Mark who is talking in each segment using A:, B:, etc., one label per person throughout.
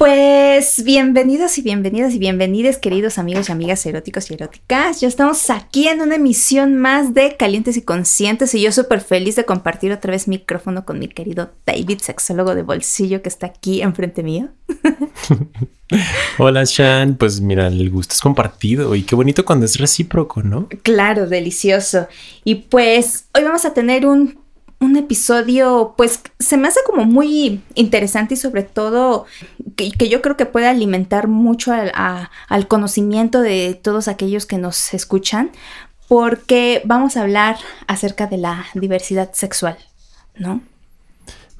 A: Pues bienvenidos y bienvenidas y bienvenidas, queridos amigos y amigas eróticos y eróticas. Ya estamos aquí en una emisión más de Calientes y Conscientes y yo súper feliz de compartir otra vez micrófono con mi querido David, sexólogo de bolsillo que está aquí enfrente mío.
B: Hola, Shan. Pues mira, el gusto es compartido y qué bonito cuando es recíproco, ¿no?
A: Claro, delicioso. Y pues hoy vamos a tener un un episodio, pues se me hace como muy interesante y sobre todo que, yo creo que puede alimentar mucho al conocimiento de todos aquellos que nos escuchan, porque vamos a hablar acerca de la diversidad sexual, ¿no?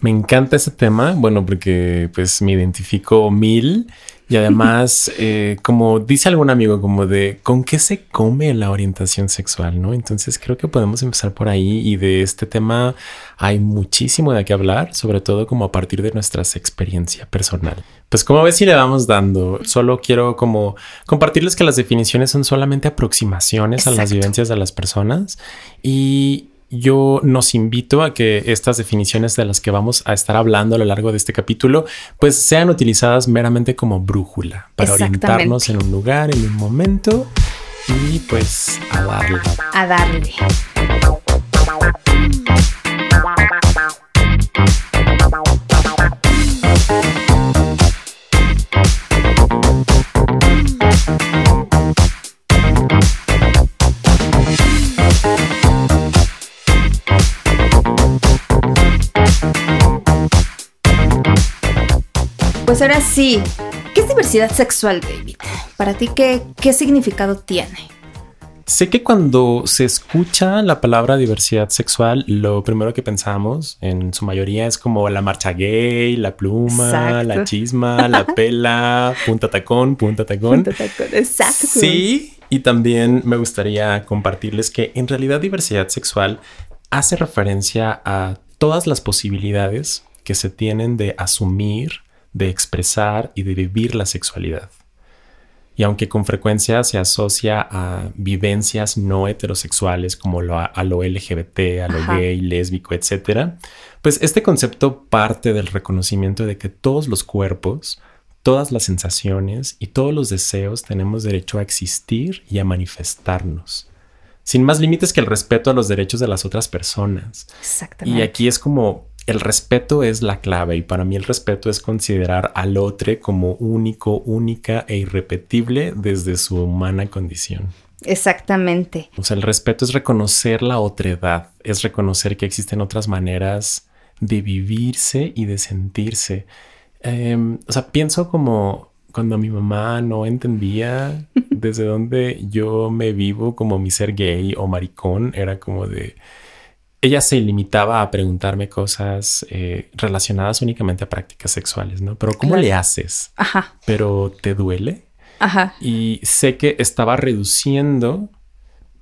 B: Me encanta ese tema, bueno, porque pues me identifico mil y además, eh, como dice algún amigo, como de con qué se come la orientación sexual, ¿no? Entonces creo que podemos empezar por ahí y de este tema hay muchísimo de qué hablar, sobre todo como a partir de nuestra experiencia personal. Pues como ves si le vamos dando, solo quiero como compartirles que las definiciones son solamente aproximaciones a las vivencias de las personas y yo nos invito a que estas definiciones de las que vamos a estar hablando a lo largo de este capítulo, pues sean utilizadas meramente como brújula para orientarnos en un lugar, en un momento y pues a darle.
A: A darle. Pues ahora sí, ¿qué es diversidad sexual, David? Para ti, ¿qué, qué significado tiene?
B: Sé que cuando se escucha la palabra diversidad sexual, lo primero que pensamos en su mayoría es como la marcha gay, la pluma, la chisma, la pela, punta tacón, punta tacón.
A: Punta tacón, exacto.
B: Sí, y también me gustaría compartirles que en realidad diversidad sexual hace referencia a todas las posibilidades que se tienen de asumir de expresar y de vivir la sexualidad. Y aunque con frecuencia se asocia a vivencias no heterosexuales como lo, a lo LGBT, a lo gay, lésbico, etc., pues este concepto parte del reconocimiento de que todos los cuerpos, todas las sensaciones y todos los deseos tenemos derecho a existir y a manifestarnos, sin más límites que el respeto a los derechos de las otras personas.
A: Exactamente.
B: Y aquí es como el respeto es la clave y para mí el respeto es considerar al otro como único, única e irrepetible desde su humana condición.
A: Exactamente.
B: O sea, el respeto es reconocer la otredad, es reconocer que existen otras maneras de vivirse y de sentirse. Em, o sea, pienso como cuando mi mamá no entendía desde dónde yo me vivo como mi ser gay o maricón, era como de ella se limitaba a preguntarme cosas eh, relacionadas únicamente a prácticas sexuales, ¿no? Pero ¿cómo le haces?
A: Ajá.
B: Pero ¿te duele?
A: Ajá.
B: Y sé que estaba reduciendo.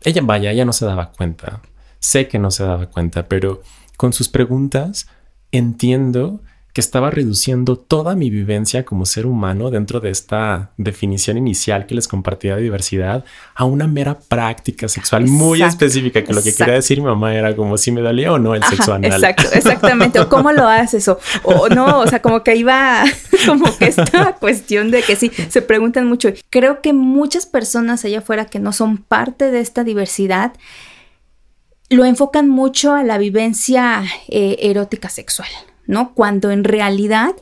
B: Ella, vaya, ella no se daba cuenta. Sé que no se daba cuenta, pero con sus preguntas entiendo que estaba reduciendo toda mi vivencia como ser humano dentro de esta definición inicial que les compartía de diversidad a una mera práctica sexual muy específica, que lo que quería decir mi mamá era como si me dolía o no el sexo anal.
A: Exacto, exactamente. O cómo lo haces o, o no, o sea, como que iba como que esta cuestión de que sí, se preguntan mucho. Creo que muchas personas allá afuera que no son parte de esta diversidad, lo enfocan mucho a la vivencia eh, erótica sexual. ¿No? Cuando en realidad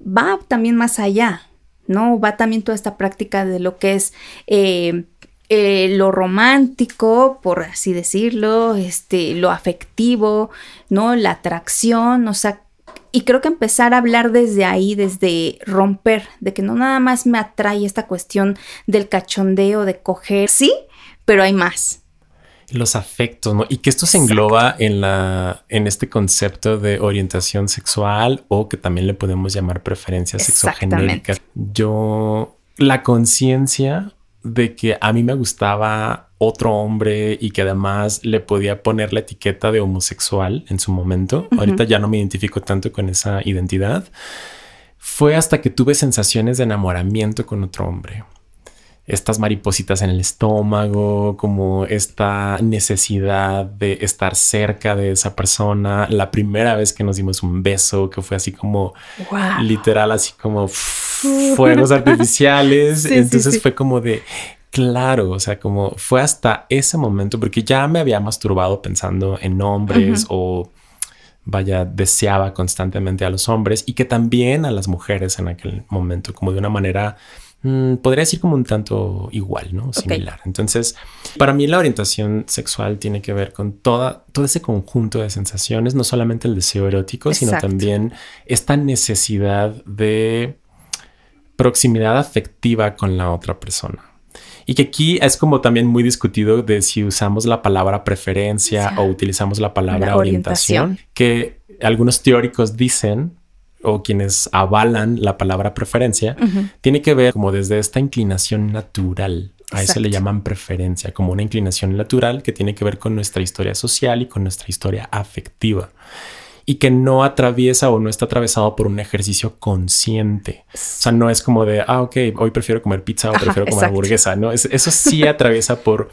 A: va también más allá, ¿no? Va también toda esta práctica de lo que es eh, eh, lo romántico, por así decirlo, este, lo afectivo, ¿no? La atracción, o sea, y creo que empezar a hablar desde ahí, desde romper, de que no nada más me atrae esta cuestión del cachondeo, de coger, sí, pero hay más,
B: los afectos, ¿no? Y que esto se engloba en la en este concepto de orientación sexual o que también le podemos llamar preferencias sexogenéricas. Yo la conciencia de que a mí me gustaba otro hombre y que además le podía poner la etiqueta de homosexual en su momento. Ahorita ya no me identifico tanto con esa identidad. Fue hasta que tuve sensaciones de enamoramiento con otro hombre estas maripositas en el estómago, como esta necesidad de estar cerca de esa persona. La primera vez que nos dimos un beso, que fue así como literal, así como fuegos artificiales. Entonces fue como de, claro, o sea, como fue hasta ese momento, porque ya me había masturbado pensando en hombres o vaya, deseaba constantemente a los hombres y que también a las mujeres en aquel momento, como de una manera Mm, podría decir como un tanto igual, ¿no? Similar. Entonces, para mí la orientación sexual tiene que ver con toda, todo ese conjunto de sensaciones, no solamente el deseo erótico, sino también esta necesidad de proximidad afectiva con la otra persona. Y que aquí es como también muy discutido de si usamos la palabra preferencia o utilizamos la palabra orientación, que algunos teóricos dicen o quienes avalan la palabra preferencia, tiene que ver como desde esta inclinación natural. A eso le llaman preferencia, como una inclinación natural que tiene que ver con nuestra historia social y con nuestra historia afectiva y que no atraviesa o no está atravesado por un ejercicio consciente. O sea, no es como de, ah, ok, hoy prefiero comer pizza o prefiero comer hamburguesa, ¿no? eso sí atraviesa por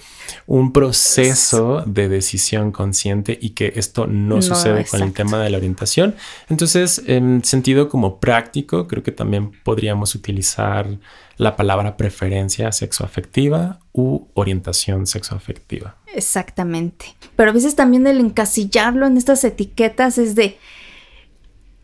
B: un proceso de decisión consciente y que esto no, sucede con el tema de la orientación. Entonces, en sentido como práctico, creo que también podríamos utilizar la palabra preferencia sexoafectiva u orientación sexoafectiva.
A: Exactamente. Pero a veces también el encasillarlo en estas etiquetas es de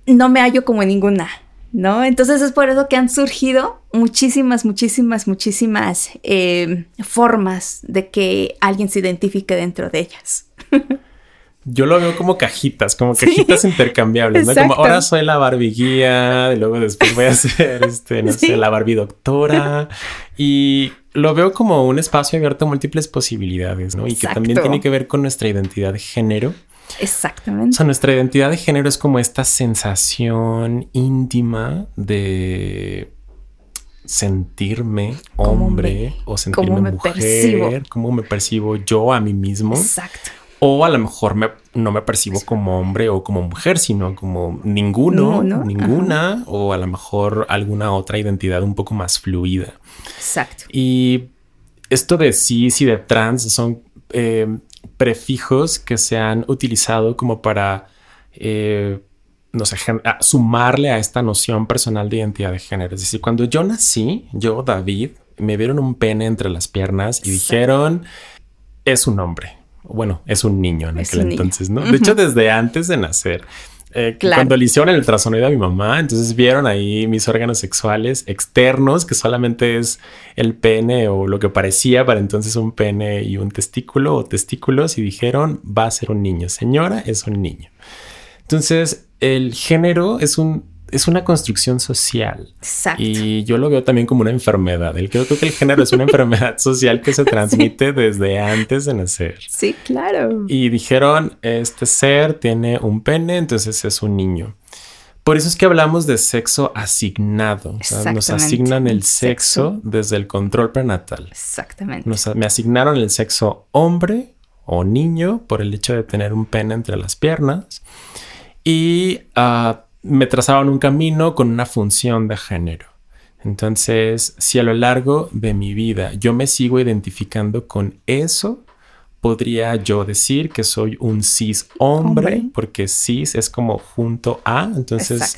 A: no me hallo como ninguna, ¿no? Entonces es por eso que han surgido muchísimas, muchísimas, muchísimas eh, formas de que alguien se identifique dentro de ellas.
B: Yo lo veo como cajitas, como cajitas intercambiables, ¿no? Como ahora soy la Barbie guía, y luego después voy a ser, este, no sé, la Barbie doctora. Y lo veo como un espacio abierto a múltiples posibilidades, ¿no? Y que también tiene que ver con nuestra identidad de género.
A: Exactamente.
B: O sea, nuestra identidad de género es como esta sensación íntima de sentirme hombre o sentirme mujer, cómo me percibo yo a mí mismo.
A: Exacto.
B: O a lo mejor me, no me percibo como hombre o como mujer, sino como ninguno, ninguna, o a lo mejor alguna otra identidad un poco más fluida.
A: Exacto.
B: Y esto de cis y de trans son eh, prefijos que se han utilizado como para, eh, no sé, sumarle a esta noción personal de identidad de género. Es decir, cuando yo nací, yo, David, me vieron un pene entre las piernas y dijeron, es un hombre bueno, es un niño en aquel entonces, ¿no? De hecho, desde antes de nacer. Eh, cuando le hicieron el ultrasonido a mi mamá, entonces vieron ahí mis órganos sexuales externos, que solamente es el pene o lo que parecía para entonces un pene y un testículo o testículos, y dijeron, va a ser un niño. Señora, es un niño. Entonces, el género es un es una construcción social.
A: Exacto.
B: Y yo lo veo también como una enfermedad. El creo, que el género es una enfermedad social que se transmite desde antes de nacer.
A: Sí, claro.
B: Y dijeron, este ser tiene un pene, entonces es un niño. Por eso es que hablamos de sexo asignado. nos asignan el sexo, desde el control prenatal.
A: Exactamente.
B: me asignaron el sexo hombre o niño por el hecho de tener un pene entre las piernas. Y uh, me trazaban un camino con una función de género. Entonces, si a lo largo de mi vida yo me sigo identificando con eso, podría yo decir que soy un cis hombre, porque cis es como junto a, entonces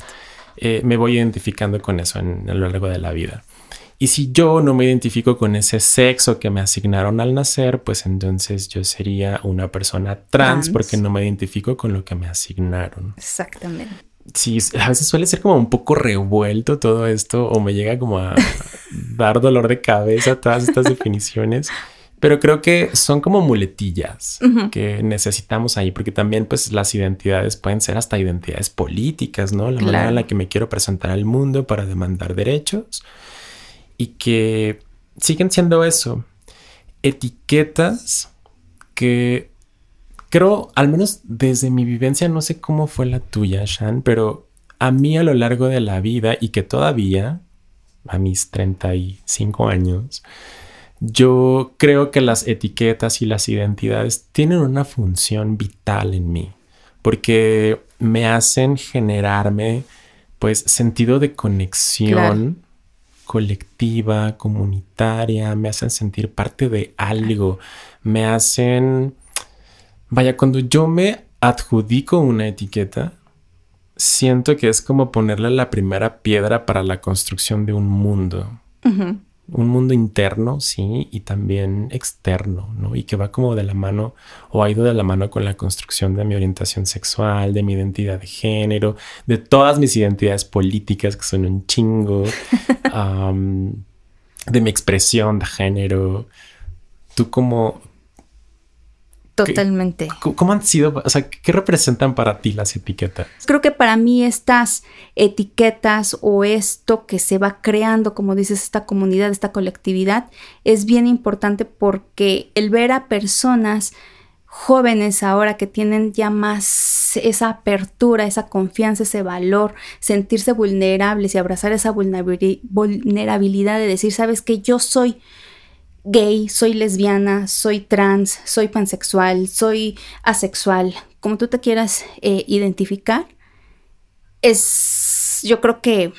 B: eh, me voy identificando con eso en, a lo largo de la vida. Y si yo no me identifico con ese sexo que me asignaron al nacer, pues entonces yo sería una persona trans. porque no me identifico con lo que me asignaron.
A: Exactamente
B: sí, a veces suele ser como un poco revuelto todo esto o me llega como a dar dolor de cabeza todas estas definiciones. Pero creo que son como muletillas que necesitamos ahí, porque también pues las identidades pueden ser hasta identidades políticas, ¿no? La manera en la que me quiero presentar al mundo para demandar derechos y que siguen siendo eso, etiquetas que creo, al menos desde mi vivencia, no sé cómo fue la tuya, Shan, pero a mí a lo largo de la vida y que todavía, a mis 35 años, yo creo que las etiquetas y las identidades tienen una función vital en mí, porque me hacen generarme pues sentido de conexión colectiva, comunitaria, me hacen sentir parte de algo, me hacen Vaya, cuando yo me adjudico una etiqueta, siento que es como ponerle la primera piedra para la construcción de un mundo. Un mundo interno, sí, y también externo, ¿no? Y que va como de la mano o ha ido de la mano con la construcción de mi orientación sexual, de mi identidad de género, de todas mis identidades políticas, que son un chingo, de mi expresión de género. Tú como,
A: Totalmente.
B: ¿Cómo han sido, o sea, qué representan para ti las etiquetas?
A: Creo que para mí estas etiquetas o esto que se va creando, como dices, esta comunidad, esta colectividad, es bien importante porque el ver a personas jóvenes ahora que tienen ya más esa apertura, esa confianza, ese valor, sentirse vulnerables y abrazar esa vulnerabilidad de decir, sabes que yo soy gay, soy lesbiana, soy trans, soy pansexual, soy asexual, como tú te quieras eh, identificar, es, yo creo que,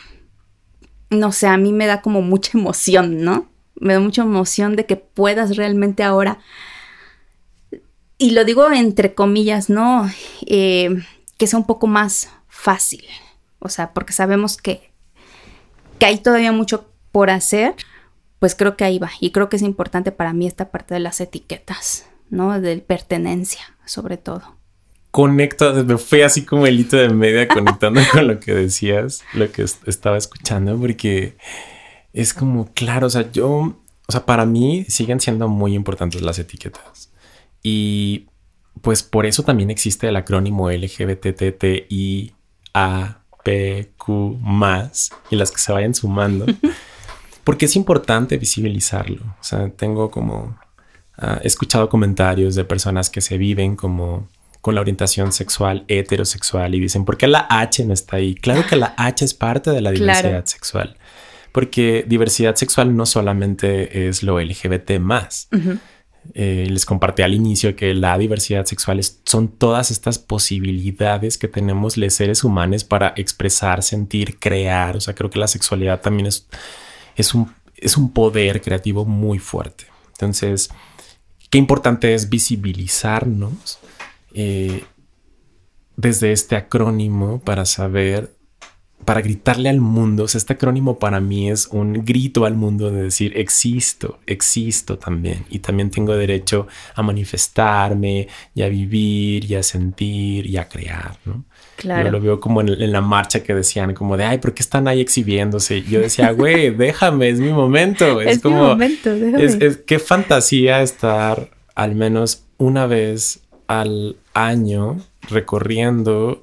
A: no sé, a mí me da como mucha emoción, ¿no? Me da mucha emoción de que puedas realmente ahora, y lo digo entre comillas, ¿no? Eh, que sea un poco más fácil, o sea, porque sabemos que, que hay todavía mucho por hacer, pues creo que ahí va. Y creo que es importante para mí esta parte de las etiquetas, ¿no? De pertenencia, sobre todo.
B: Conecta, me fui así como el hito de media conectando con lo que decías, lo que estaba escuchando, porque es como, claro, o sea, yo, o sea, para mí siguen siendo muy importantes las etiquetas. Y pues por eso también existe el acrónimo LGBTTIAPQ más y las que se vayan sumando. porque es importante visibilizarlo. O sea, tengo como, he escuchado comentarios de personas que se viven como con la orientación sexual heterosexual y dicen, ¿por qué la H no está ahí? Claro que la H es parte de la diversidad sexual, porque diversidad sexual no solamente es lo LGBT más. Eh, les compartí al inicio que la diversidad sexual son todas estas posibilidades que tenemos los seres humanos para expresar, sentir, crear. O sea, creo que la sexualidad también es es un, es un poder creativo muy fuerte. Entonces, qué importante es visibilizarnos eh, desde este acrónimo para saber para gritarle al mundo. O sea, este acrónimo para mí es un grito al mundo de decir existo, existo también. Y también tengo derecho a manifestarme y a vivir y a sentir y a crear, ¿no? Claro. Yo lo veo como en, la marcha que decían como de, ay, ¿por qué están ahí exhibiéndose? yo decía, güey, déjame, es mi momento. Es, como, mi momento, déjame. Es, es, qué fantasía estar al menos una vez al año recorriendo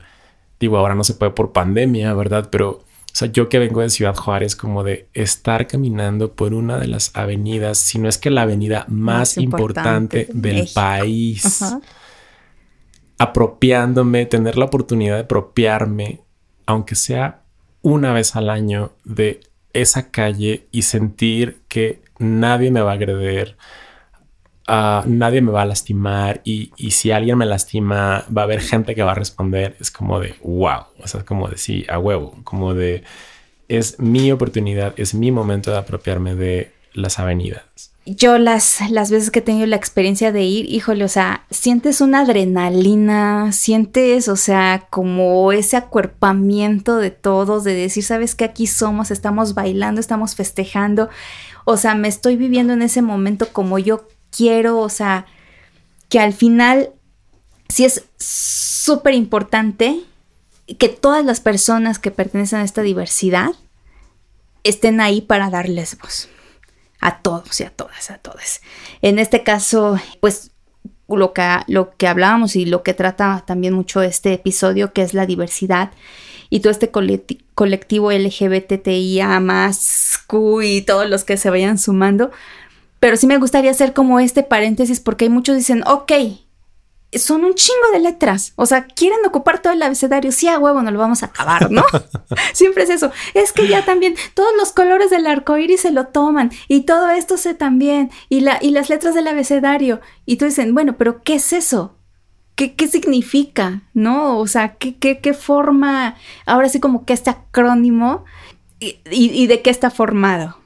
B: digo, ahora no se puede por pandemia, ¿verdad? Pero, o sea, yo que vengo de Ciudad Juárez, como de estar caminando por una de las avenidas, si no es que la avenida más, importante, del país, apropiándome, tener la oportunidad de apropiarme, aunque sea una vez al año, de esa calle y sentir que nadie me va a agredir, nadie me va a lastimar y, si alguien me lastima va a haber gente que va a responder. Es como de wow, o sea, como de sí, a huevo, como de es mi oportunidad, es mi momento de apropiarme de las avenidas.
A: Yo las, las veces que he tenido la experiencia de ir, híjole, o sea, sientes una adrenalina, sientes, o sea, como ese acuerpamiento de todos, de decir, sabes que aquí somos, estamos bailando, estamos festejando, o sea, me estoy viviendo en ese momento como yo quiero, o sea, que al final sí es súper importante que todas las personas que pertenecen a esta diversidad estén ahí para darles voz. A todos y a todas, a todas. En este caso, pues lo que, lo que hablábamos y lo que trata también mucho este episodio, que es la diversidad y todo este colectivo LGBTIA más Q y todos los que se vayan sumando, pero sí me gustaría hacer como este paréntesis porque hay muchos dicen, ok, son un chingo de letras. O sea, quieren ocupar todo el abecedario. Sí, a huevo, no lo vamos a acabar, ¿no? Siempre es eso. Es que ya también todos los colores del arco iris se lo toman y todo esto se también. Y, la, y las letras del abecedario. Y tú dicen, bueno, pero ¿qué es eso? ¿Qué, qué significa? ¿No? O sea, ¿qué, qué, qué forma? Ahora sí, como que este acrónimo y, y de qué está formado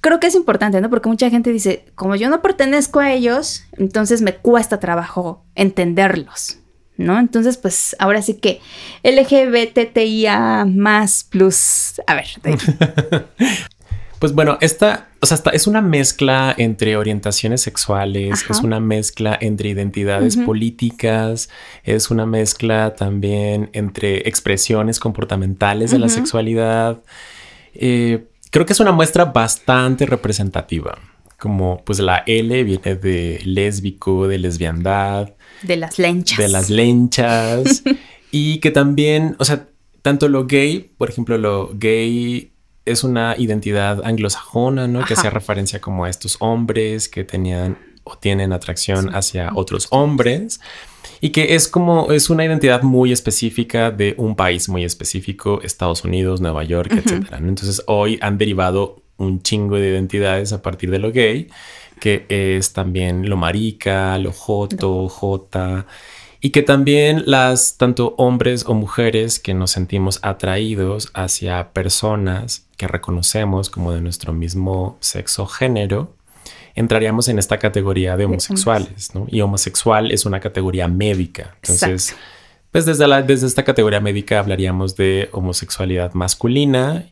A: creo que es importante, ¿no? Porque mucha gente dice, como yo no pertenezco a ellos, entonces me cuesta trabajo entenderlos, ¿no? Entonces, pues ahora sí que LGBTIA más plus, a ver.
B: pues bueno, esta, o sea, es una mezcla entre orientaciones sexuales, es una mezcla entre identidades políticas, es una mezcla también entre expresiones comportamentales de la sexualidad. Eh, creo que es una muestra bastante representativa como pues la L viene de lésbico, de lesbiandad.
A: De las lenchas.
B: De las lenchas. y que también, o sea, tanto lo gay, por ejemplo, lo gay es una identidad anglosajona, ¿no? Que hacía referencia como a estos hombres que tenían o tienen atracción hacia otros hombres y que es como es una identidad muy específica de un país muy específico, Estados Unidos, Nueva York, etcétera. Entonces hoy han derivado un chingo de identidades a partir de lo gay, que es también lo marica, lo joto, jota, y que también las tanto hombres o mujeres que nos sentimos atraídos hacia personas que reconocemos como de nuestro mismo sexo género, entraríamos en esta categoría de homosexuales, ¿no? Y homosexual es una categoría médica. Entonces, pues desde, la, desde esta categoría médica hablaríamos de homosexualidad masculina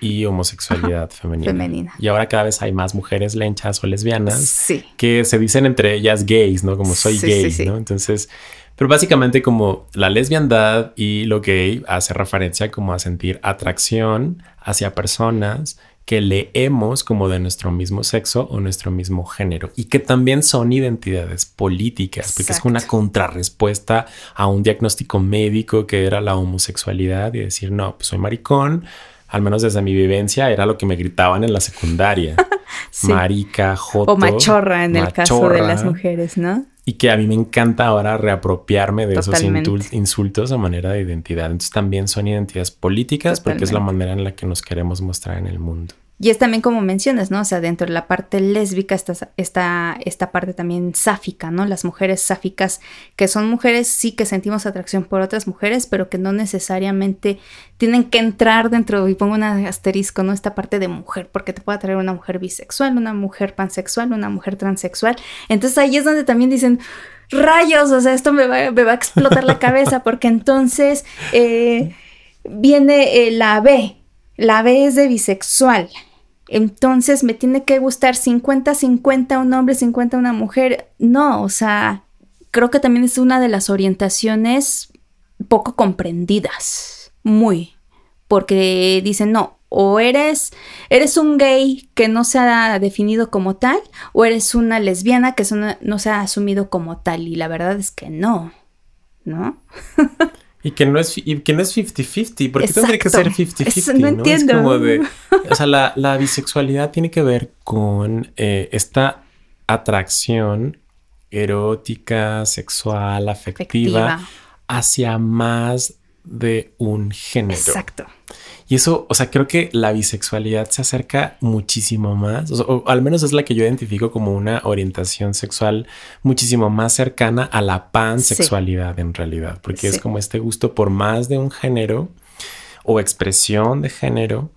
B: y, homosexualidad femenina. Y ahora cada vez hay más mujeres lenchas o lesbianas que se dicen entre ellas gays, ¿no? Como soy gay, ¿no? Entonces, pero básicamente como la lesbiandad y lo gay hace referencia como a sentir atracción hacia personas que leemos como de nuestro mismo sexo o nuestro mismo género y que también son identidades políticas, porque es una contrarrespuesta a un diagnóstico médico que era la homosexualidad y decir, no, pues soy maricón, al menos desde mi vivencia era lo que me gritaban en la secundaria. Marica, joto.
A: O machorra en el caso de las mujeres, ¿no?
B: Y que a mí me encanta ahora reapropiarme de esos insultos a manera de identidad. Entonces también son identidades políticas porque es la manera en la que nos queremos mostrar en el mundo.
A: Y es también como mencionas, ¿no? O sea, dentro de la parte lésbica está, está esta parte también sáfica, ¿no? Las mujeres sáficas, que son mujeres sí que sentimos atracción por otras mujeres, pero que no necesariamente tienen que entrar dentro, y pongo un asterisco, ¿no? Esta parte de mujer, porque te puede atraer una mujer bisexual, una mujer pansexual, una mujer transexual. Entonces ahí es donde también dicen, rayos, o sea, esto me va, a explotar la cabeza, porque entonces eh, viene eh, la B, la B es de bisexual. Entonces me tiene que gustar 50-50 un hombre, 50 una mujer. No, o sea, creo que también es una de las orientaciones poco comprendidas. Muy. Porque dicen, no, o eres, eres un gay que no se ha definido como tal, o eres una lesbiana que no se ha asumido como tal. Y la verdad es que no, ¿no?
B: Y que no es, y que no es 50-50. ¿Por qué tendría que ser 50-50?
A: No, entiendo.
B: Es como de. O sea, la, bisexualidad tiene que ver con eh, esta atracción erótica, sexual, afectiva, hacia más de un género.
A: Exacto.
B: Y eso, o sea, creo que la bisexualidad se acerca muchísimo más, o, al menos es la que yo identifico como una orientación sexual muchísimo más cercana a la pansexualidad en realidad, porque es como este gusto por más de un género o expresión de género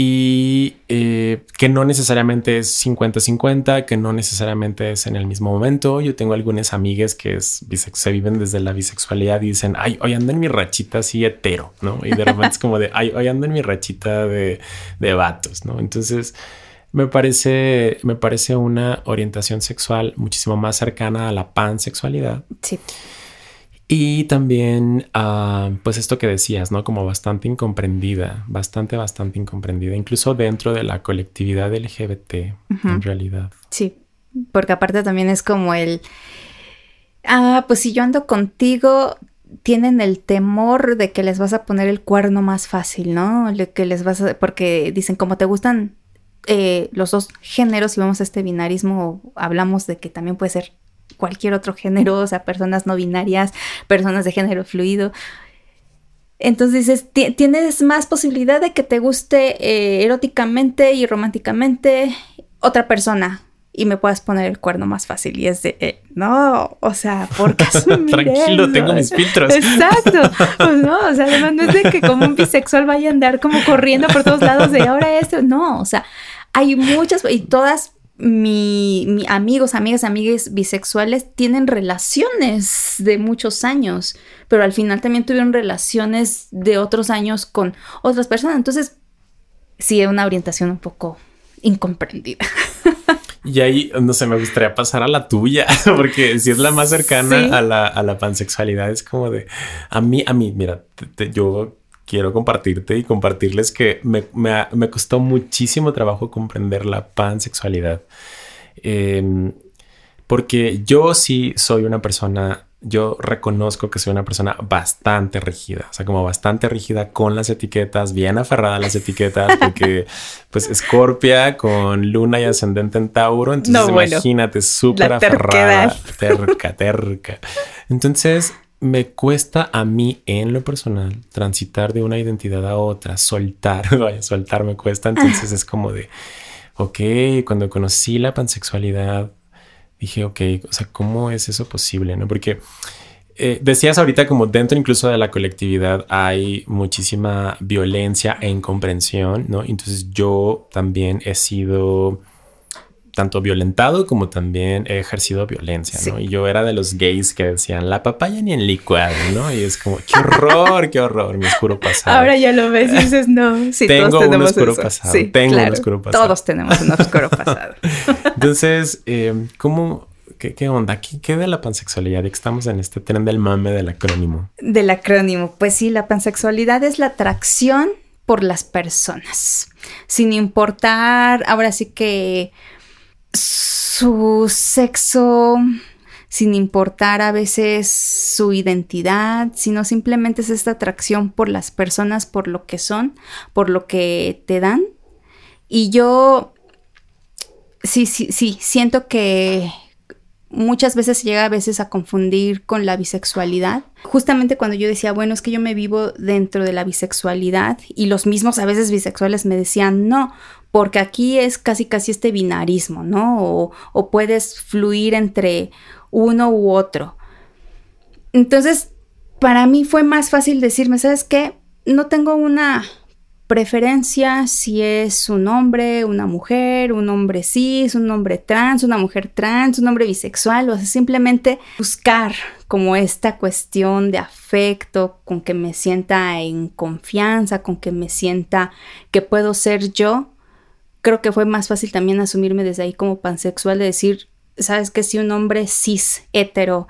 B: y eh, que no necesariamente es 50-50, que no necesariamente es en el mismo momento. Yo tengo algunas amigas que se viven desde la bisexualidad y dicen, ay, hoy ando en mi rachita así hetero, ¿no? Y de repente es como de, ay, hoy ando en mi rachita de, de vatos, ¿no? Entonces, me parece, me parece una orientación sexual muchísimo más cercana a la pansexualidad.
A: Sí.
B: Y también, ah, pues esto que decías, ¿no? Como bastante incomprendida, bastante, bastante incomprendida, incluso dentro de la colectividad LGBT, en realidad.
A: Sí, porque aparte también es como el, ah, pues si yo ando contigo, tienen el temor de que les vas a poner el cuerno más fácil, ¿no? Que les vas a, porque dicen, como te gustan eh, los dos géneros y vamos a este binarismo, hablamos de que también puede ser cualquier otro género, o sea, personas no binarias, personas de género fluido. Entonces dices, tienes más posibilidad de que te guste eh, eróticamente y románticamente otra persona y me puedas poner el cuerno más fácil. Y es de, eh, no, o sea, porque
B: Tranquilo, tengo mis filtros.
A: Exacto. Pues no, o sea, además no es de que como un bisexual vaya a andar como corriendo por todos lados de ahora esto. No, o sea, hay muchas y todas mi, amigos, amigas, amigas bisexuales tienen relaciones de muchos años, pero al final también tuvieron relaciones de otros años con otras personas. Entonces, sí, es una orientación un poco incomprendida.
B: Y ahí, no sé, me gustaría pasar a la tuya, porque si es la más cercana a, la, a, la, pansexualidad, es como de, a mí, a mí, mira, yo quiero compartirte y compartirles que me, me, costó muchísimo trabajo comprender la pansexualidad. Em, porque yo sí soy una persona, yo reconozco que soy una persona bastante rígida, o sea, como bastante rígida con las etiquetas, bien aferrada a las etiquetas, porque pues Escorpia con luna y ascendente en Tauro, entonces imagínate, súper aferrada, terca, terca. Entonces, me cuesta a mí en lo personal transitar de una identidad a otra, soltar, vaya, soltar me cuesta, entonces es como de, ok, cuando conocí la pansexualidad, dije, ok, o sea, ¿cómo es eso posible? ¿No? Porque eh, decías ahorita como dentro incluso de la colectividad hay muchísima violencia e incomprensión, ¿no? Entonces yo también he sido tanto violentado como también he ejercido violencia, ¿no? Y yo era de los gays que decían la papaya ni en licuado, ¿no? Y es como, qué horror, qué horror, mi oscuro pasado.
A: Ahora ya lo ves y dices, no, sí,
B: tengo todos tenemos un oscuro pasado. Sí, tengo un oscuro pasado.
A: Todos tenemos un oscuro pasado.
B: Entonces, eh, ¿cómo, ¿Qué, onda? ¿Qué, ¿Qué, de la pansexualidad? que estamos en este tren del mame del acrónimo.
A: Del acrónimo. Pues sí, la pansexualidad es la atracción por las personas. Sin importar, ahora sí que su sexo, sin importar a veces su identidad, sino simplemente es esta atracción por las personas, por lo que son, por lo que te dan. Y yo sí, sí, sí, siento que muchas veces se llega a veces a confundir con la bisexualidad. Justamente cuando yo decía, bueno, es que yo me vivo dentro de la bisexualidad y los mismos a veces bisexuales me decían, no, porque aquí es casi casi este binarismo, ¿no? O, puedes fluir entre uno u otro. Entonces, para mí fue más fácil decirme, ¿sabes qué? No tengo una preferencia si es un hombre, una mujer, un hombre cis, un hombre trans, una mujer trans, un hombre bisexual, o sea, simplemente buscar como esta cuestión de afecto, con que me sienta en confianza, con que me sienta que puedo ser yo creo que fue más fácil también asumirme desde ahí como pansexual de decir, sabes que si un hombre cis, hetero,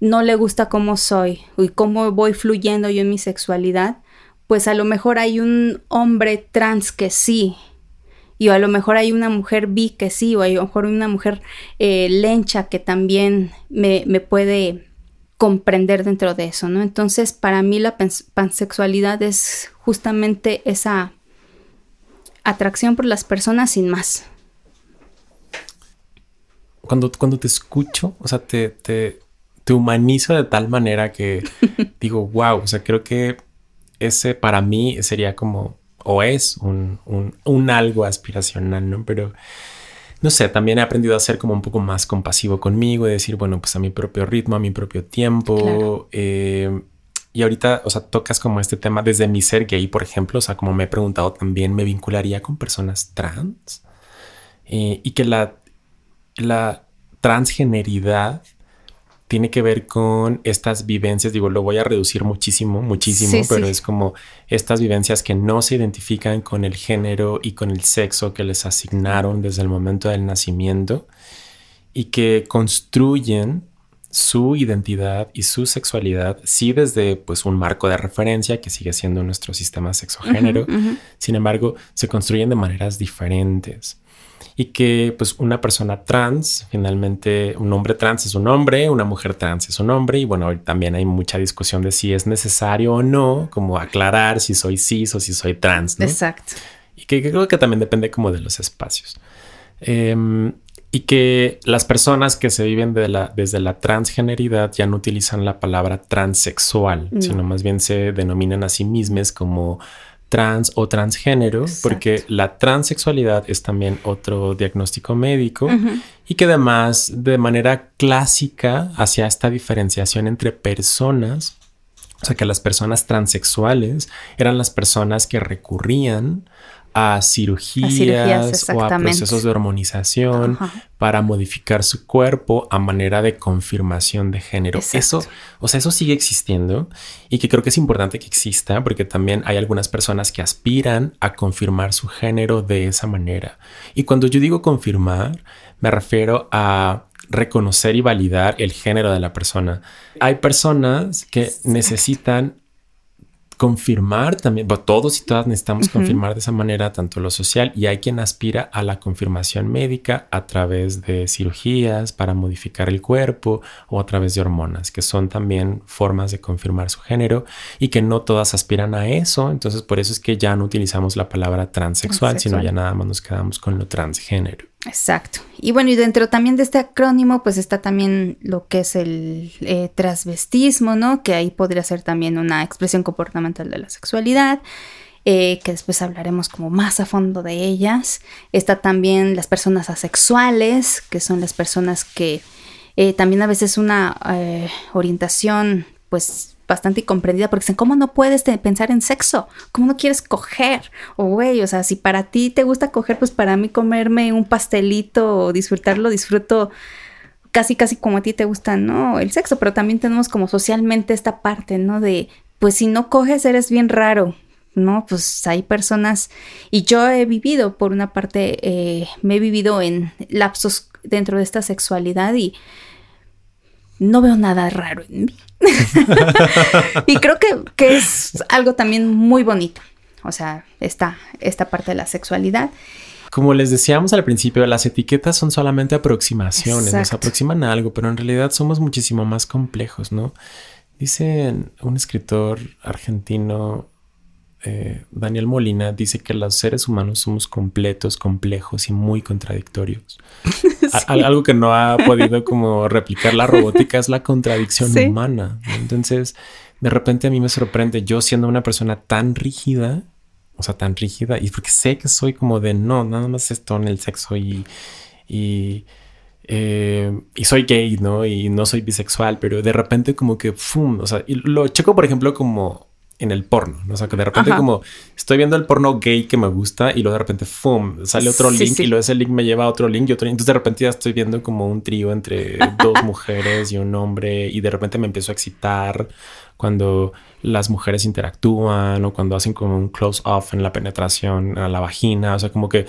A: no le gusta cómo soy y cómo voy fluyendo yo en mi sexualidad, pues a lo mejor hay un hombre trans que sí, y a lo mejor hay una mujer bi que sí, o a lo mejor una mujer eh, lencha que también me, me, puede comprender dentro de eso, ¿no? Entonces, para mí la pansexualidad es justamente esa atracción por las personas sin más.
B: Cuando, cuando te escucho, o sea, te, te, te humanizo de tal manera que digo, wow, o sea, creo que ese para mí sería como, o es un, un, algo aspiracional, ¿no? Pero no sé, también he aprendido a ser como un poco más compasivo conmigo y decir, bueno, pues a mi propio ritmo, a mi propio tiempo. Eh, y ahorita, o sea, tocas como este tema desde mi ser gay, por ejemplo, o sea, como me he preguntado también, ¿me vincularía con personas trans? Eh, y que la, la transgeneridad tiene que ver con estas vivencias, digo, lo voy a reducir muchísimo, muchísimo, pero es como estas vivencias que no se identifican con el género y con el sexo que les asignaron desde el momento del nacimiento y que construyen su identidad y su sexualidad, sí desde pues un marco de referencia que sigue siendo nuestro sistema sexogénero, sin embargo, se construyen de maneras diferentes. Y que pues una persona trans, finalmente un hombre trans es un hombre, una mujer trans es un hombre, y bueno, también hay mucha discusión de si es necesario o no, como aclarar si soy cis o si soy trans.
A: Exacto.
B: Y que, creo que también depende como de los espacios. Em, y que las personas que se viven desde la transgeneridad ya no utilizan la palabra transexual, sino más bien se denominan a sí mismas como trans o transgénero, porque la transexualidad es también otro diagnóstico médico y que además de manera clásica hacia esta diferenciación entre personas, o sea que las personas transexuales eran las personas que recurrían a cirugías, o a procesos de hormonización para modificar su cuerpo a manera de confirmación de género. Eso, o sea, eso sigue existiendo y que creo que es importante que exista porque también hay algunas personas que aspiran a confirmar su género de esa manera. Y cuando yo digo confirmar, me refiero a reconocer y validar el género de la persona. Hay personas que necesitan confirmar también, todos y todas necesitamos confirmar de esa manera tanto lo social y hay quien aspira a la confirmación médica a través de cirugías para modificar el cuerpo o a través de hormonas, que son también formas de confirmar su género y que no todas aspiran a eso, entonces por eso es que ya no utilizamos la palabra transexual, sino ya nada más nos quedamos con lo transgénero.
A: Exacto. Y bueno, y dentro también de este acrónimo, pues está también lo que es el eh, transvestismo, ¿no? Que ahí podría ser también una expresión comportamental de la sexualidad. Eh, que después hablaremos como más a fondo de ellas. Está también las personas asexuales, que son las personas que eh, también a veces una orientación pues bastante incomprendida porque dicen, ¿cómo no puedes pensar en sexo? ¿Cómo no quieres coger? O güey, o sea, si para ti te gusta coger, pues para mí comerme un pastelito o disfrutarlo, disfruto casi, casi como a ti te gusta, ¿no? El sexo, pero también tenemos como socialmente esta parte, ¿no? De, pues si no coges eres bien raro, ¿no? Pues hay personas, y yo he vivido, por una parte, eh, me he vivido en lapsos dentro de esta sexualidad y no veo nada raro en mí. y creo que, es algo también muy bonito. O sea, esta, esta parte de la sexualidad.
B: Como les decíamos al principio, las etiquetas son solamente aproximaciones, nos aproximan a algo, pero en realidad somos muchísimo más complejos, ¿no? Dice un escritor argentino, eh, Daniel Molina dice que los seres humanos somos completos, complejos y muy contradictorios. Algo que no ha podido como replicar la robótica es la contradicción humana. Entonces, de repente a mí me sorprende yo siendo una persona tan rígida, o sea, tan rígida, y porque sé que soy como de no, nada más esto en el sexo y, y eh, y soy gay, ¿no? Y no soy bisexual, pero de repente como que, ¡fum! O sea, y lo checo, por ejemplo, como en el porno, ¿no? O sea, que de repente como estoy viendo el porno gay que me gusta y luego de repente, ¡fum! Sale otro link y luego ese link me lleva a otro link y otro Entonces de repente ya estoy viendo como un trío entre dos mujeres y un hombre y de repente me empiezo a excitar cuando las mujeres interactúan o cuando hacen como un close-off en la penetración a la vagina. O sea, como que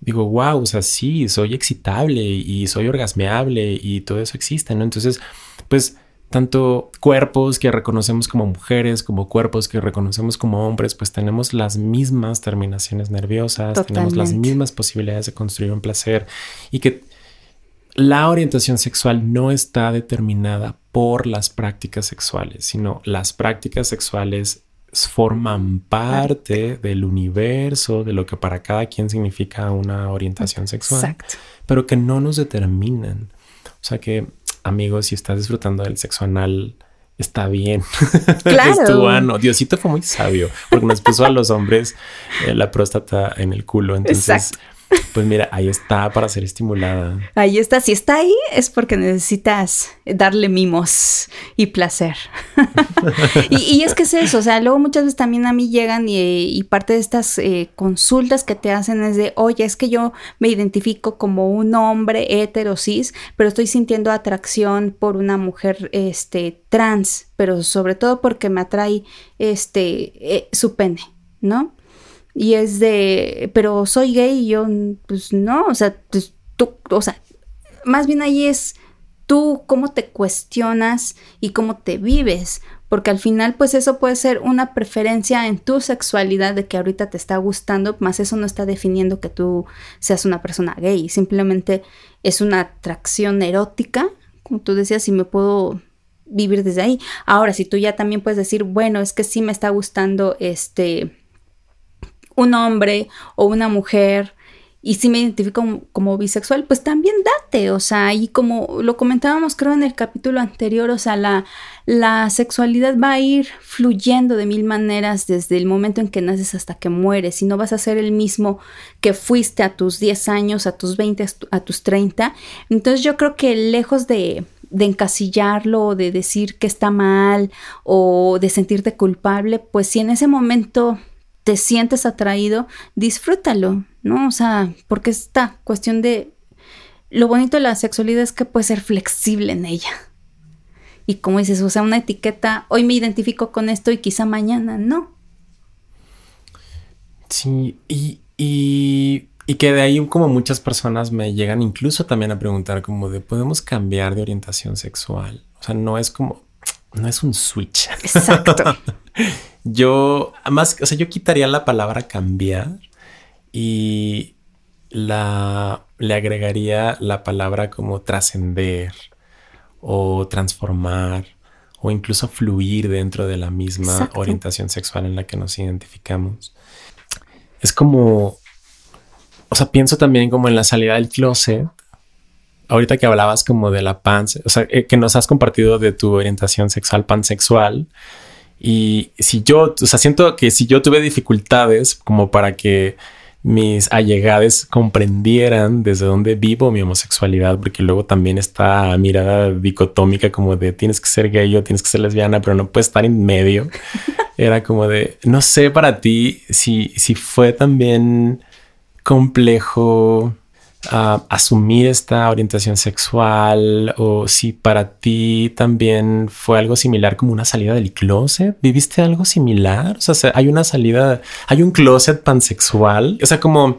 B: digo, wow, o sea, sí, soy excitable y soy orgasmeable y todo eso existe, ¿no? Entonces, pues tanto cuerpos que reconocemos como mujeres, como cuerpos que reconocemos como hombres, pues tenemos las mismas terminaciones nerviosas, tenemos las mismas posibilidades de construir un placer y que la orientación sexual no está determinada por las prácticas sexuales, sino las prácticas sexuales forman parte del universo, de lo que para cada quien significa una orientación sexual, pero que no nos determinan. O sea que amigos, si estás disfrutando del sexo anal, está bien. Claro. es tu ano. Diosito fue muy sabio porque nos puso a los hombres eh, la próstata en el culo. Entonces, pues mira, ahí está para ser estimulada.
A: Ahí está. Si está ahí es porque necesitas darle mimos y placer. y, es que es eso. O sea, luego muchas veces también a mí llegan y, parte de estas eh, consultas que te hacen es de, oye, es que yo me identifico como un hombre hetero cis, pero estoy sintiendo atracción por una mujer este, trans, pero sobre todo porque me atrae este, eh, su pene, ¿no? Y es de, pero soy gay y yo, pues no, o sea, pues, tú, o sea, más bien ahí es tú cómo te cuestionas y cómo te vives, porque al final pues eso puede ser una preferencia en tu sexualidad de que ahorita te está gustando, más eso no está definiendo que tú seas una persona gay, simplemente es una atracción erótica, como tú decías, y me puedo vivir desde ahí. Ahora, si tú ya también puedes decir, bueno, es que sí me está gustando este un hombre o una mujer y si me identifico como, bisexual, pues también date, o sea, y como lo comentábamos creo en el capítulo anterior, o sea, la, la sexualidad va a ir fluyendo de mil maneras desde el momento en que naces hasta que mueres y no vas a ser el mismo que fuiste a tus 10 años, a tus 20, a tus 30. Entonces yo creo que lejos de, de encasillarlo, de decir que está mal o de sentirte culpable, pues si en ese momento te sientes atraído, disfrútalo, ¿no? O sea, porque esta cuestión de lo bonito de la sexualidad es que puede ser flexible en ella. Y como dices, o sea, una etiqueta, hoy me identifico con esto y quizá mañana no.
B: Sí, y, y, y que de ahí como muchas personas me llegan incluso también a preguntar como de, ¿podemos cambiar de orientación sexual? O sea, no es como, no es un switch.
A: Exacto.
B: yo, más, o sea, yo quitaría la palabra cambiar y la, le agregaría la palabra como trascender o transformar o incluso fluir dentro de la misma orientación sexual en la que nos identificamos. Es como, o sea, pienso también como en la salida del closet. Ahorita que hablabas como de la pan, o sea, eh, que nos has compartido de tu orientación sexual pansexual. Y si yo, o sea, siento que si yo tuve dificultades como para que mis allegades comprendieran desde dónde vivo mi homosexualidad, porque luego también está mirada dicotómica como de tienes que ser gay o tienes que ser lesbiana, pero no puedes estar en medio. Era como de, no sé para ti si, si fue también complejo asumir esta orientación sexual o si para ti también fue algo similar como una salida del closet. ¿Viviste algo similar? O sea, hay una salida, hay un closet pansexual. O sea, como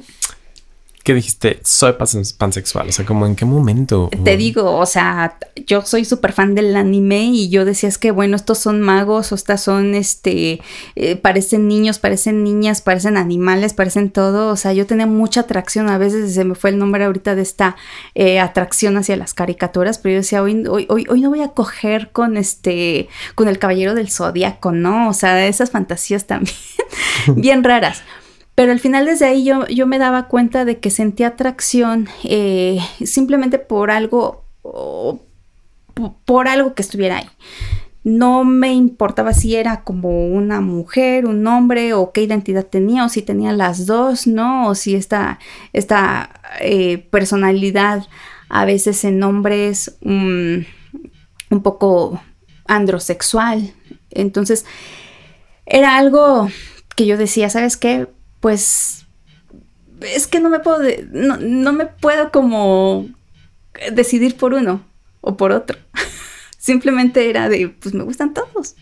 B: ¿Qué dijiste? Soy pansexual. O sea, como en qué momento.
A: Te digo, o sea, yo soy súper fan del anime y yo decía es que bueno, estos son magos o estas son este, eh, parecen niños, parecen niñas, parecen animales, parecen todo. O sea, yo tenía mucha atracción. A veces se me fue el nombre ahorita de esta eh, atracción hacia las caricaturas, pero yo decía hoy, hoy, hoy, hoy no voy a coger con este, con el caballero del zodiaco, ¿no? O sea, esas fantasías también bien raras. Pero al final desde ahí yo, yo me daba cuenta de que sentía atracción eh, simplemente por algo, por algo que estuviera ahí. No me importaba si era como una mujer, un hombre o qué identidad tenía o si tenía las dos, ¿no? O si esta, esta eh, personalidad a veces en hombres mm, un poco androsexual. Entonces era algo que yo decía, ¿sabes qué? Pues es que no me puedo, no, me puedo como decidir por uno o por otro. Simplemente era de, pues me gustan todos.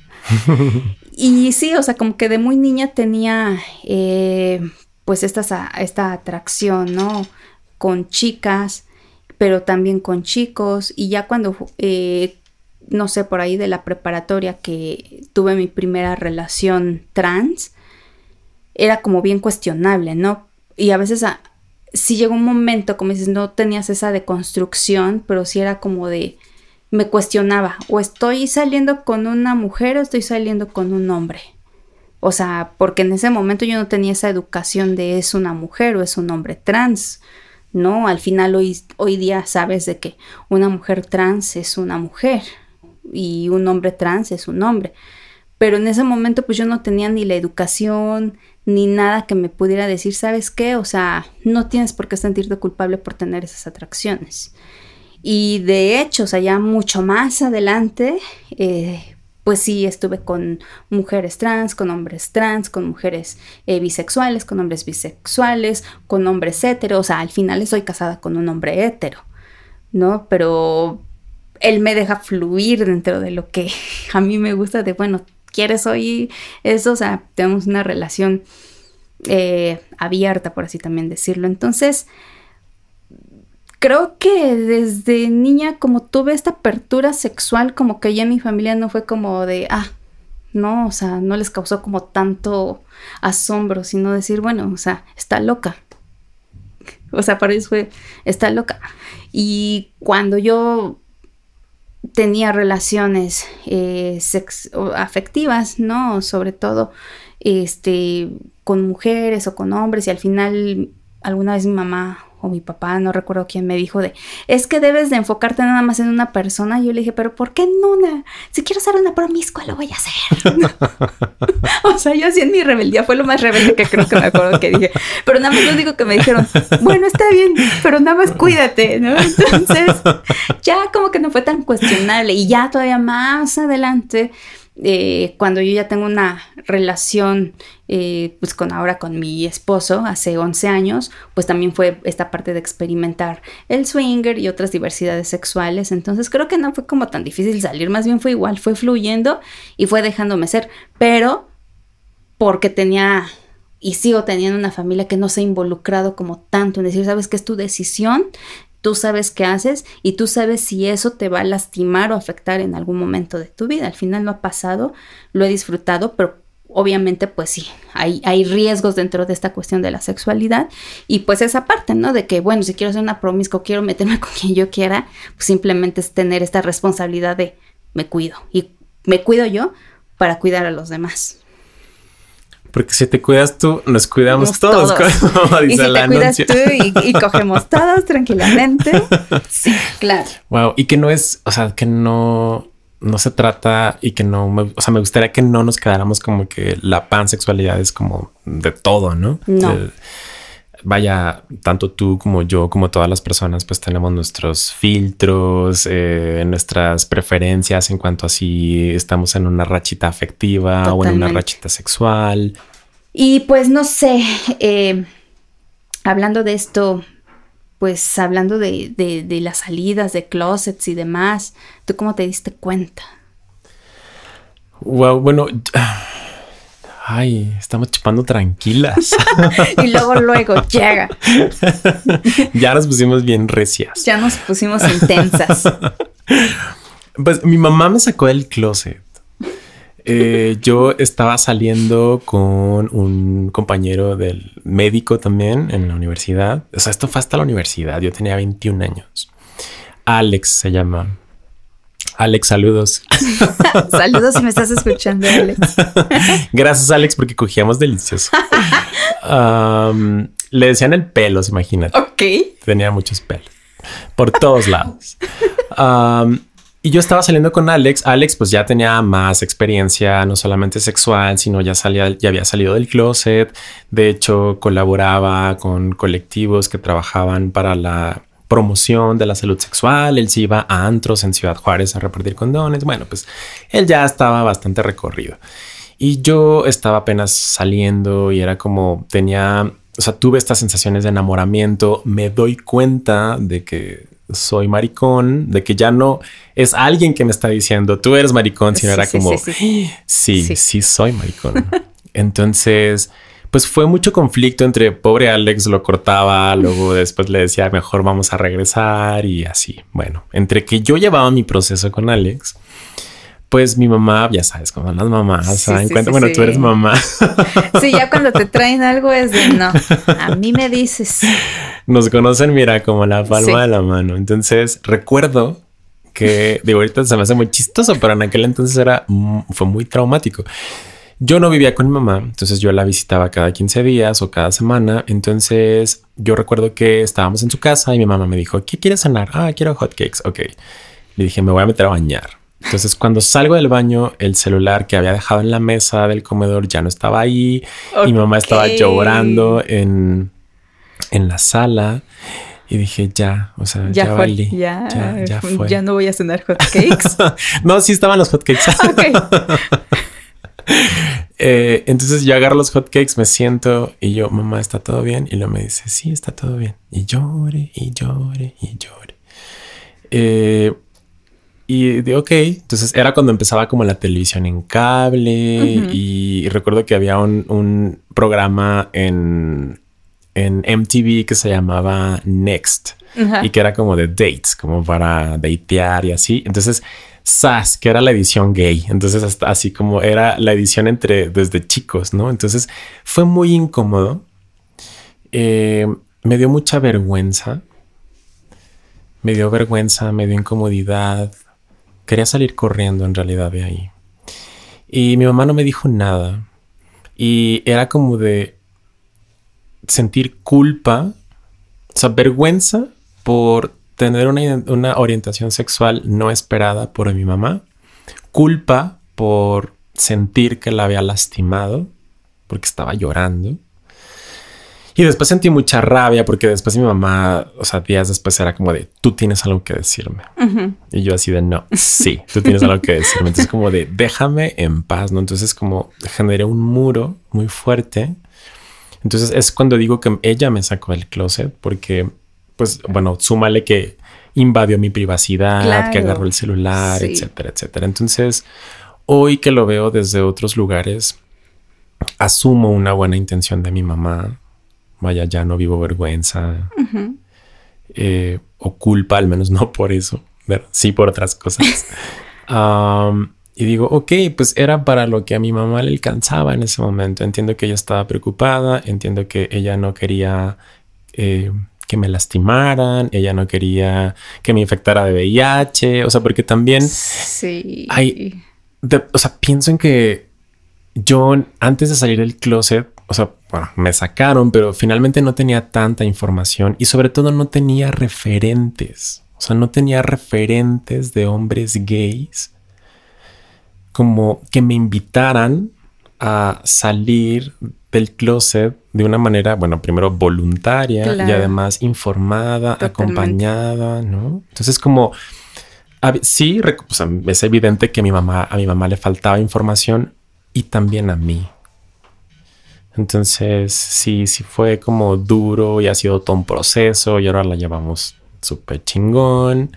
A: y sí, o sea, como que de muy niña tenía eh, pues esta, esta atracción, ¿no? Con chicas, pero también con chicos. Y ya cuando, eh, no sé, por ahí de la preparatoria que tuve mi primera relación trans, era como bien cuestionable, ¿no? Y a veces ah, sí llegó un momento, como dices, no tenías esa deconstrucción, pero sí era como de, me cuestionaba, o estoy saliendo con una mujer o estoy saliendo con un hombre. O sea, porque en ese momento yo no tenía esa educación de es una mujer o es un hombre trans. No, al final hoy, hoy día sabes de que una mujer trans es una mujer y un hombre trans es un hombre. Pero en ese momento pues yo no tenía ni la educación, ni nada que me pudiera decir, ¿sabes qué? O sea, no tienes por qué sentirte culpable por tener esas atracciones. Y de hecho, o sea, ya mucho más adelante, eh, pues sí, estuve con mujeres trans, con hombres trans, con mujeres eh, bisexuales, con hombres bisexuales, con hombres heteros. O sea, al final estoy casada con un hombre hetero, ¿no? Pero él me deja fluir dentro de lo que a mí me gusta de, bueno, quieres hoy eso, o sea, tenemos una relación eh, abierta, por así también decirlo. Entonces, creo que desde niña, como tuve esta apertura sexual, como que ya mi familia no fue como de, ah, no, o sea, no les causó como tanto asombro, sino decir, bueno, o sea, está loca. O sea, para eso fue, está loca. Y cuando yo tenía relaciones eh, afectivas, ¿no? Sobre todo, este, con mujeres o con hombres y al final alguna vez mi mamá o mi papá, no recuerdo quién me dijo de, es que debes de enfocarte nada más en una persona. Y yo le dije, pero ¿por qué no una? Si quiero ser una promiscua, lo voy a hacer. o sea, yo así en mi rebeldía fue lo más rebelde que creo que me acuerdo que dije. Pero nada más lo digo que me dijeron, bueno, está bien, pero nada más cuídate, ¿no? Entonces, ya como que no fue tan cuestionable. Y ya todavía más adelante, eh, cuando yo ya tengo una relación, eh, pues con ahora con mi esposo, hace 11 años, pues también fue esta parte de experimentar el swinger y otras diversidades sexuales. Entonces creo que no fue como tan difícil salir, más bien fue igual, fue fluyendo y fue dejándome ser, pero porque tenía y sigo teniendo una familia que no se ha involucrado como tanto en decir, sabes que es tu decisión, tú sabes qué haces y tú sabes si eso te va a lastimar o afectar en algún momento de tu vida. Al final no ha pasado, lo he disfrutado, pero obviamente pues sí, hay, hay riesgos dentro de esta cuestión de la sexualidad y pues esa parte, ¿no? De que bueno, si quiero ser una promiscua, quiero meterme con quien yo quiera, pues simplemente es tener esta responsabilidad de me cuido y me cuido yo para cuidar a los demás.
B: Porque si te cuidas tú, nos cuidamos todos.
A: y si te cuidas tú y, cogemos todos tranquilamente. Sí, claro.
B: Wow. Y que no es, o sea, que no, no se trata y que no, o sea, me gustaría que no nos quedáramos como que la pansexualidad es como de todo, ¿no?
A: No.
B: Vaya, tanto tú como yo, como todas las personas, pues tenemos nuestros filtros, eh, nuestras preferencias en cuanto a si estamos en una rachita afectiva o en una rachita sexual.
A: Y pues no sé, eh, hablando de esto, pues hablando de, de, las salidas de closets y demás, ¿tú cómo te diste cuenta?
B: Wow, bueno, ay, estamos chupando tranquilas.
A: y luego, luego llega.
B: ya nos pusimos bien recias.
A: Ya nos pusimos intensas.
B: Pues mi mamá me sacó del closet. Eh, yo estaba saliendo con un compañero del médico también en la universidad. O sea, esto fue hasta la universidad. Yo tenía 21 años. Alex se llama. Alex, saludos.
A: saludos si me estás escuchando, Alex.
B: Gracias, Alex, porque cogíamos delicioso. le decían el pelos, imagínate.
A: Ok.
B: Tenía muchos pelos por todos lados. Y yo estaba saliendo con Alex. Alex pues ya tenía más experiencia, no solamente sexual, sino ya salía, ya había salido del closet. De hecho, colaboraba con colectivos que trabajaban para la promoción de la salud sexual. Él se iba a antros en Ciudad Juárez a repartir condones. Bueno, pues él ya estaba bastante recorrido. Y yo estaba apenas saliendo y era como tenía, o sea, tuve estas sensaciones de enamoramiento. Me doy cuenta de que soy maricón, de que ya no es alguien que me está diciendo tú eres maricón, sino era como sí sí, sí, soy maricón. Entonces, pues fue mucho conflicto entre pobre Alex lo cortaba, luego después le decía mejor vamos a regresar y así. Bueno, entre que yo llevaba mi proceso con Alex, pues mi mamá, ya sabes, como las mamás, ¿saben cuenta? bueno, tú eres mamá.
A: Sí, ya cuando te traen algo es de no, a mí me dices.
B: Nos conocen, mira, como la palma de la mano. Entonces, recuerdo que, de ahorita se me hace muy chistoso, pero en aquel entonces era, fue muy traumático. Yo no vivía con mi mamá, entonces yo la visitaba cada 15 días o cada semana. Entonces yo recuerdo que estábamos en su casa y mi mamá me dijo, ¿qué quieres cenar? Ah, quiero hotcakes. Ok. Le dije, me voy a meter a bañar. Entonces, cuando salgo del baño, el celular que había dejado en la mesa del comedor ya no estaba ahí. Y mi mamá estaba llorando en, en la sala. Y dije, ya, o sea, ya, ya
A: Ya, ya, fue. Ya no voy a cenar hotcakes.
B: no, sí estaban los hotcakes. eh, entonces yo agarro los hotcakes, me siento y yo, mamá, ¿está todo bien? Y luego me dice, sí, está todo bien. Y llore, y llore, y llore. Eh, y digo, ok, entonces era cuando empezaba como la televisión en cable y, recuerdo que había un, programa en, en, MTV que se llamaba Next y que era como de dates, como para datear y así. Entonces, SAS, que era la edición gay. Entonces, hasta así como era la edición entre desde chicos, ¿no? Entonces fue muy incómodo. Eh, me dio mucha vergüenza. Me dio vergüenza, me dio incomodidad. Quería salir corriendo en realidad de ahí. Y mi mamá no me dijo nada. Y era como de sentir culpa, o sea, vergüenza por tener una, orientación sexual no esperada por mi mamá. Culpa por sentir que la había lastimado porque estaba llorando. Y después sentí mucha rabia porque después mi mamá, o sea, días después era como de, tú tienes algo que decirme. Y yo así de, no, sí, tú tienes algo que decirme. Entonces como de, déjame en paz, ¿no? Entonces como generé un muro muy fuerte. Entonces es cuando digo que ella me sacó del closet porque, pues, bueno, súmale que invadió mi privacidad, que agarró el celular, etcétera, etcétera. Entonces, hoy que lo veo desde otros lugares, asumo una buena intención de mi mamá vaya, ya no vivo vergüenza eh, o culpa, al menos no por eso, sí por otras cosas. y digo, ok, pues era para lo que a mi mamá le alcanzaba en ese momento. Entiendo que ella estaba preocupada, entiendo que ella no quería eh, que me lastimaran, ella no quería que me infectara de VIH, o sea, porque también sí. hay, o sea, pienso en que yo antes de salir del closet, o sea, bueno, me sacaron, pero finalmente no tenía tanta información y sobre todo no tenía referentes. O sea, no tenía referentes de hombres gays como que me invitaran a salir del closet de una manera, bueno, primero voluntaria y además informada, acompañada, ¿no? Entonces como sí, es evidente que a mi mamá a mi mamá le faltaba información y también a mí. Entonces, sí, sí fue como duro y ha sido todo un proceso y ahora la llevamos súper chingón.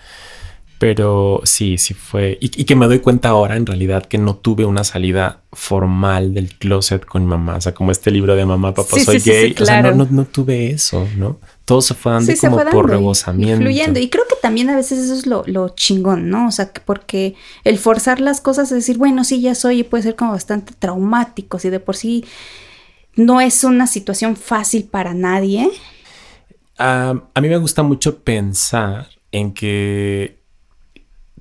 B: Pero sí, sí fue. Y, que me doy cuenta ahora en realidad que no tuve una salida formal del closet con mi mamá. O sea, como este libro de mamá, papá, soy gay. O sea, no, no, tuve eso, ¿no? Todo se fue dando como por rebosamiento.
A: Fluyendo. Y creo que también a veces eso es lo, lo chingón, ¿no? O sea, porque el forzar las cosas, es decir, bueno, sí, ya soy, y puede ser como bastante traumático. Si de por sí no es una situación fácil para nadie.
B: a mí me gusta mucho pensar en que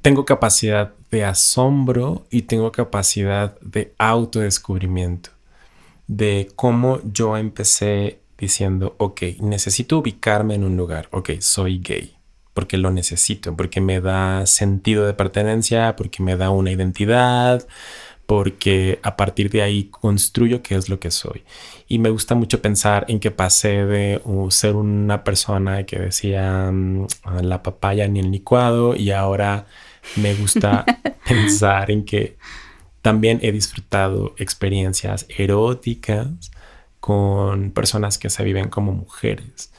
B: tengo capacidad de asombro y tengo capacidad de autodescubrimiento. De cómo yo empecé diciendo, ok, necesito ubicarme en un lugar, ok, soy gay, porque lo necesito, porque me da sentido de pertenencia, porque me da una identidad, porque a partir de ahí construyo qué es lo que soy. Y me gusta mucho pensar en que pasé de uh, ser una persona que decía mm, la papaya ni el licuado y ahora me gusta pensar en que también he disfrutado experiencias eróticas con personas que se viven como mujeres.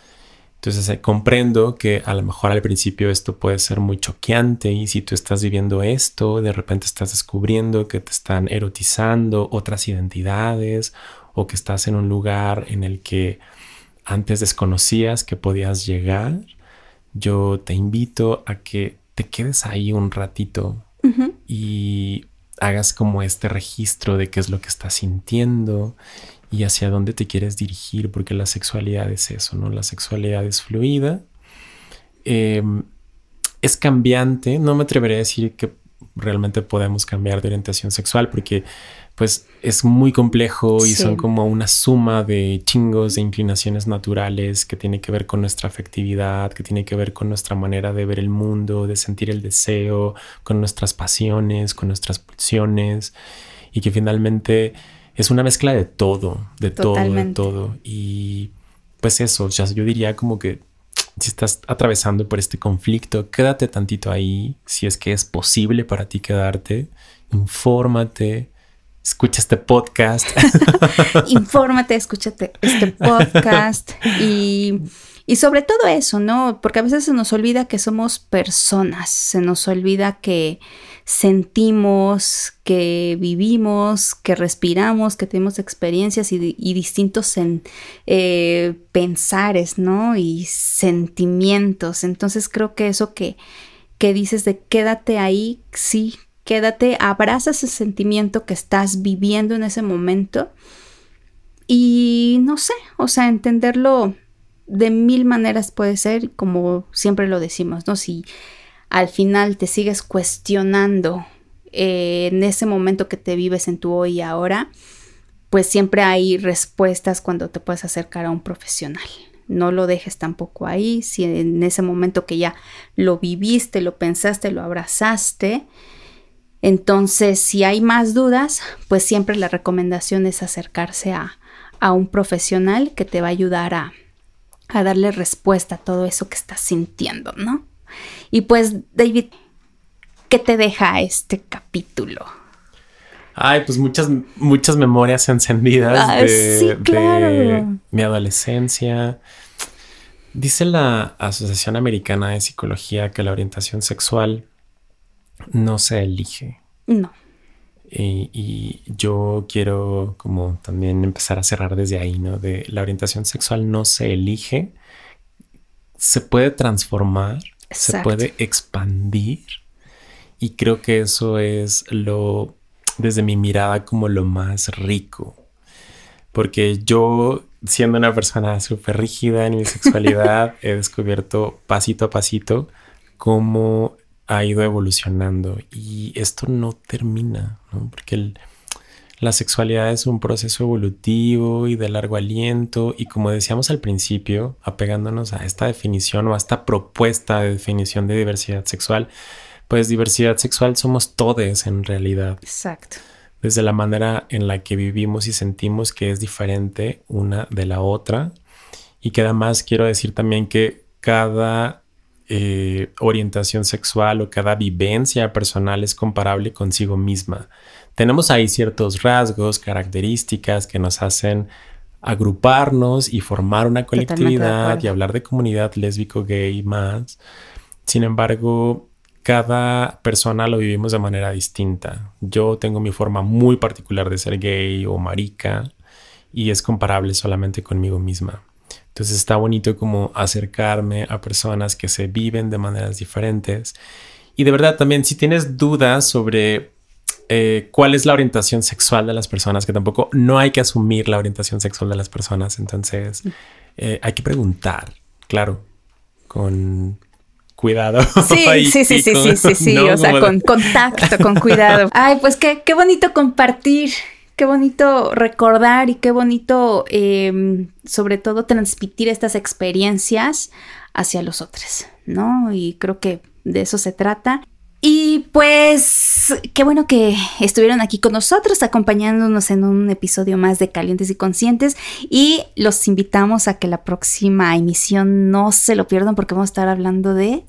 B: Entonces eh, comprendo que a lo mejor al principio esto puede ser muy choqueante y si tú estás viviendo esto, de repente estás descubriendo que te están erotizando otras identidades o que estás en un lugar en el que antes desconocías que podías llegar, yo te invito a que te quedes ahí un ratito y hagas como este registro de qué es lo que estás sintiendo y hacia dónde te quieres dirigir, porque la sexualidad es eso, ¿no? La sexualidad es fluida, em, es cambiante, no me atreveré a decir que realmente podemos cambiar de orientación sexual, porque pues es muy complejo y son como una suma de chingos de inclinaciones naturales que tiene que ver con nuestra afectividad, que tiene que ver con nuestra manera de ver el mundo, de sentir el deseo, con nuestras pasiones, con nuestras pulsiones y que finalmente es una mezcla de todo, de todo, de todo. Y pues eso, ya yo diría como que si estás atravesando por este conflicto, quédate tantito ahí, si es que es posible para ti quedarte, infórmate, escucha este podcast.
A: infórmate, escúchate este podcast y, y sobre todo eso, ¿no? Porque a veces se nos olvida que somos personas, se nos olvida que sentimos, que vivimos, que respiramos, que tenemos experiencias y, distintos eh, pensares, ¿no? Y sentimientos. Entonces creo que eso que, que dices de quédate ahí, sí, quédate, abraza ese sentimiento que estás viviendo en ese momento y no sé, o sea, entenderlo de mil maneras puede ser, como siempre lo decimos, ¿no? Si al final te sigues cuestionando eh, en ese momento que te vives en tu hoy y ahora, pues siempre hay respuestas cuando te puedes acercar a un profesional. No lo dejes tampoco ahí, si en ese momento que ya lo viviste, lo pensaste, lo abrazaste, entonces si hay más dudas, pues siempre la recomendación es acercarse a, a un profesional que te va a ayudar a, a darle respuesta a todo eso que estás sintiendo, ¿no? Y pues, David, ¿qué te deja este capítulo?
B: Ay, pues muchas, muchas memorias encendidas
A: Ah,
B: de,
A: sí, claro.
B: de mi adolescencia. Dice la Asociación Americana de Psicología que la orientación sexual no se elige.
A: No.
B: Y, y yo quiero como también empezar a cerrar desde ahí, ¿no? De la orientación sexual no se elige, se puede transformar, se
A: Exacto.
B: puede expandir. Y creo que eso es lo, desde mi mirada, como lo más rico. Porque yo, siendo una persona súper rígida en mi sexualidad, he descubierto pasito a pasito cómo ha ido evolucionando. Y esto no termina, ¿no? Porque el- la sexualidad es un proceso evolutivo y de largo aliento. Y como decíamos al principio, apegándonos a esta definición o a esta propuesta de definición de diversidad sexual, pues diversidad sexual somos todes en realidad
A: Exacto.
B: desde la manera en la que vivimos y sentimos que es diferente una de la otra. Y que además quiero decir también que cada eh, orientación sexual o cada vivencia personal es comparable consigo misma. Tenemos ahí ciertos rasgos, características que nos hacen agruparnos y formar una colectividad y hablar de comunidad lésbico, gay más. Sin embargo, cada persona lo vivimos de manera distinta. Yo tengo mi forma muy particular de ser gay o marica y es comparable solamente conmigo misma. Entonces está bonito como acercarme a personas que se viven de maneras diferentes. Y de verdad también si tienes dudas sobre eh, cuál es la orientación sexual de las personas, que tampoco no hay que asumir la orientación sexual de las personas, entonces eh, hay que preguntar, claro, con cuidado.
A: Sí,
B: y-
A: sí, sí,
B: y
A: sí,
B: con-
A: sí, sí, sí,
B: ¿no?
A: o sea,
B: de-
A: con contacto, con cuidado. Ay, pues qué, qué bonito compartir, qué bonito recordar y qué bonito, eh, sobre todo, transmitir estas experiencias hacia los otros, ¿no? Y creo que de eso se trata. Y pues, qué bueno que estuvieron aquí con nosotros, acompañándonos en un episodio más de Calientes y Conscientes. Y los invitamos a que la próxima emisión no se lo pierdan porque vamos a estar hablando de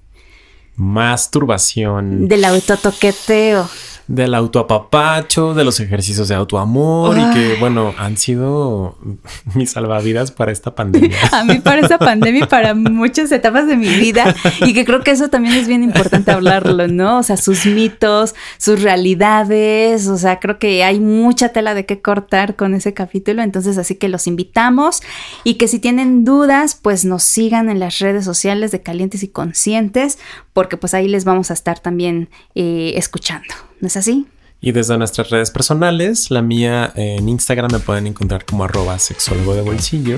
B: Masturbación,
A: del autotoqueteo.
B: Del autoapapacho, de los ejercicios de autoamor y que, bueno, han sido mis salvavidas para esta pandemia.
A: A mí para esa pandemia y para muchas etapas de mi vida. Y que creo que eso también es bien importante hablarlo, ¿no? O sea, sus mitos, sus realidades, o sea, creo que hay mucha tela de qué cortar con ese capítulo, entonces así que los invitamos. Y que si tienen dudas, pues nos sigan en las redes sociales de Calientes y Conscientes, porque pues ahí les vamos a estar también eh, escuchando, ¿no es así?
B: Y desde nuestras redes personales, la mía en Instagram me pueden encontrar como arroba sexólogo de bolsillo.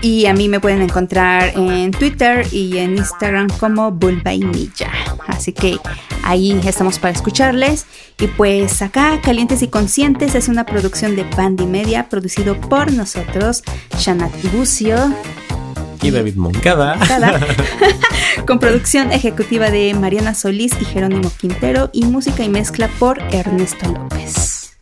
A: Y a mí me pueden encontrar en Twitter y en Instagram como Bulbainilla. Así que ahí estamos para escucharles. Y pues acá, Calientes y Conscientes es una producción de Bandy Media producido por nosotros, Shanat Bucio,
B: David Moncada.
A: Con producción ejecutiva de Mariana Solís y Jerónimo Quintero y música y mezcla por Ernesto López.